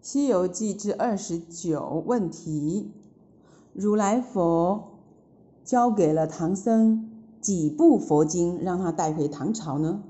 西游记之二十九问题。如来佛交给了唐僧几部佛经让他带回唐朝呢？